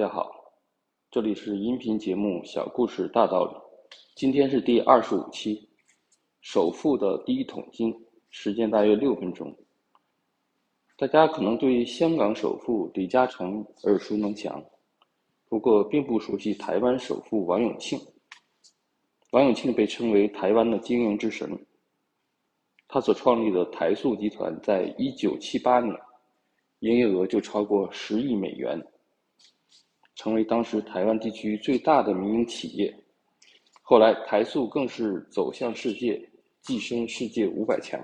大家好，这里是音频节目《小故事大道理》，今天是第二十五期，首富的第一桶金，时间大约六分钟。大家可能对香港首富李嘉诚耳熟能详，不过并不熟悉台湾首富王永庆。王永庆被称为台湾的经营之神，他所创立的台塑集团在一九七八年，营业额就超过十亿美元。成为当时台湾地区最大的民营企业，后来台塑更是走向世界，跻身世界五百强。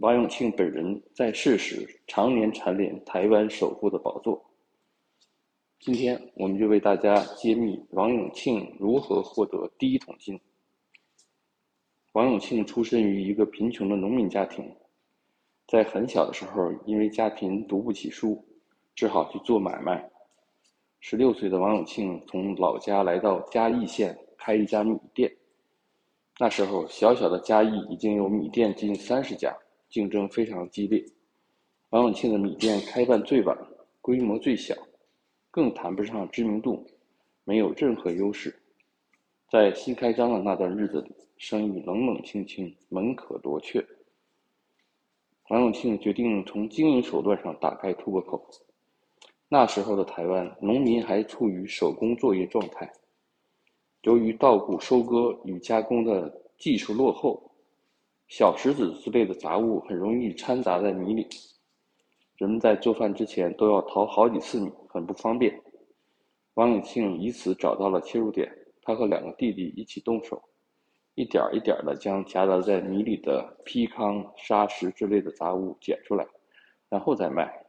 王永庆本人在世时常年蝉联台湾首富的宝座。今天我们就为大家揭秘王永庆如何获得第一桶金。王永庆出身于一个贫穷的农民家庭，在很小的时候因为家贫读不起书，只好去做买卖。十六岁的王永庆从老家来到嘉义县开一家米店。那时候，小小的嘉义已经有米店近三十家，竞争非常激烈。王永庆的米店开办最晚，规模最小，更谈不上知名度，没有任何优势。在新开张的那段日子里，生意冷冷清清，门可罗雀。王永庆决定从经营手段上打开突破口。那时候的台湾农民还处于手工作业状态，由于稻谷收割与加工的技术落后，小石子之类的杂物很容易掺杂在米里，人们在做饭之前都要淘好几次米，很不方便。王永庆以此找到了切入点，他和两个弟弟一起动手，一点一点的将夹杂在米里的坯糠、砂石之类的杂物捡出来，然后再卖。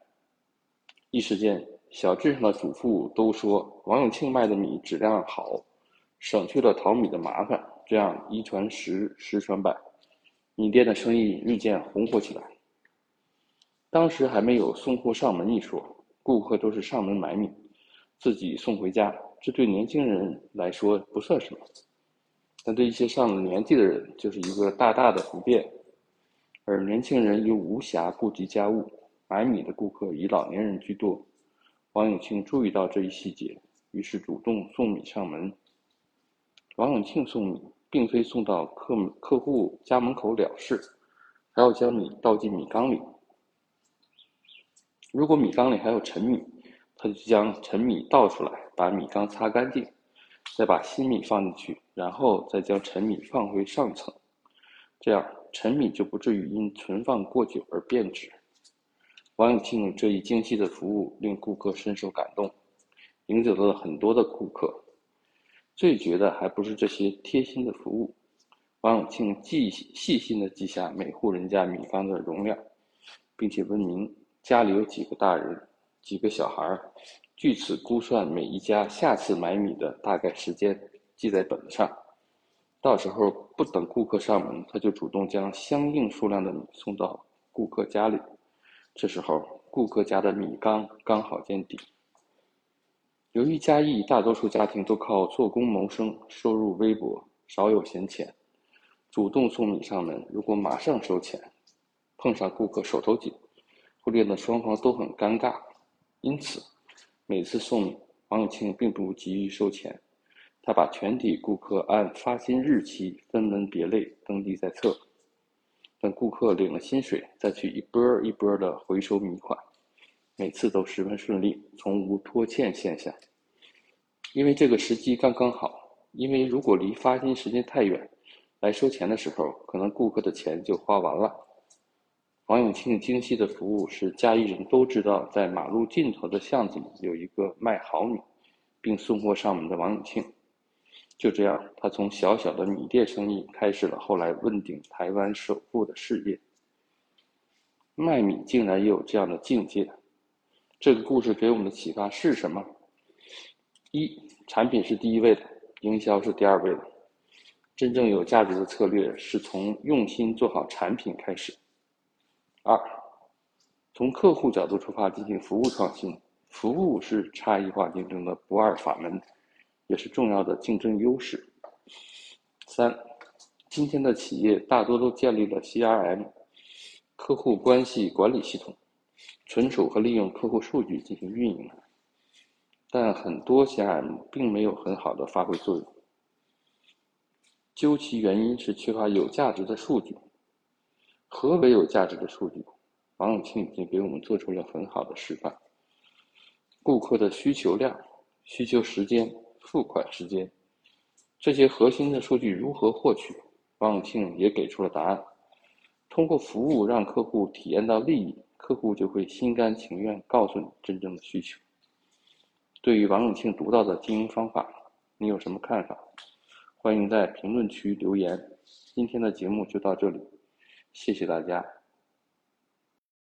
一时间。小镇上的主妇都说王永庆卖的米质量好，省去了淘米的麻烦。这样一传十，十传百，米店的生意日渐红火起来。当时还没有送货上门一说，顾客都是上门买米，自己送回家。这对年轻人来说不算什么，但对一些上了年纪的人就是一个大大的不便。而年轻人又无暇顾及家务，买米的顾客以老年人居多。王永庆注意到这一细节，于是主动送米上门。王永庆送米，并非送到客客户家门口了事，还要将米倒进米缸里。如果米缸里还有陈米，他就将陈米倒出来，把米缸擦干净，再把新米放进去，然后再将陈米放回上层，这样陈米就不至于因存放过久而变质。王永庆这一精细的服务令顾客深受感动，赢得了很多的顾客。最绝的还不是这些贴心的服务，王永庆记细心的记下每户人家米缸的容量，并且问明家里有几个大人、几个小孩，据此估算每一家下次买米的大概时间，记在本子上。到时候不等顾客上门，他就主动将相应数量的米送到顾客家里。这时候，顾客家的米缸刚好见底。由于嘉义大多数家庭都靠做工谋生，收入微薄，少有闲钱，主动送米上门，如果马上收钱，碰上顾客手头紧，会令得双方都很尴尬。因此，每次送米，王永庆并不急于收钱，他把全体顾客按发薪日期分门别类登记在册。等顾客领了薪水，再去一波一波的回收米款，每次都十分顺利，从无拖欠现象。因为这个时机刚刚好，因为如果离发薪时间太远，来收钱的时候，可能顾客的钱就花完了。王永庆精细的服务使嘉义人都知道，在马路尽头的巷子里有一个卖好米，并送货上门的王永庆。就这样，他从小小的米店生意开始了后来问鼎台湾首富的事业。卖米竟然也有这样的境界，这个故事给我们的启发是什么？一，产品是第一位的，营销是第二位的。真正有价值的策略是从用心做好产品开始。二，从客户角度出发进行服务创新，服务是差异化竞争的不二法门。也是重要的竞争优势。三，今天的企业大多都建立了 CRM 客户关系管理系统，存储和利用客户数据进行运营。但很多 CRM 并没有很好的发挥作用。究其原因是缺乏有价值的数据。何为有价值的数据？王永庆已经给我们做出了很好的示范。顾客的需求量、需求时间、付款时间，这些核心的数据如何获取？王永庆也给出了答案。通过服务让客户体验到利益，客户就会心甘情愿告诉你真正的需求。对于王永庆独到的经营方法，你有什么看法？欢迎在评论区留言。今天的节目就到这里，谢谢大家。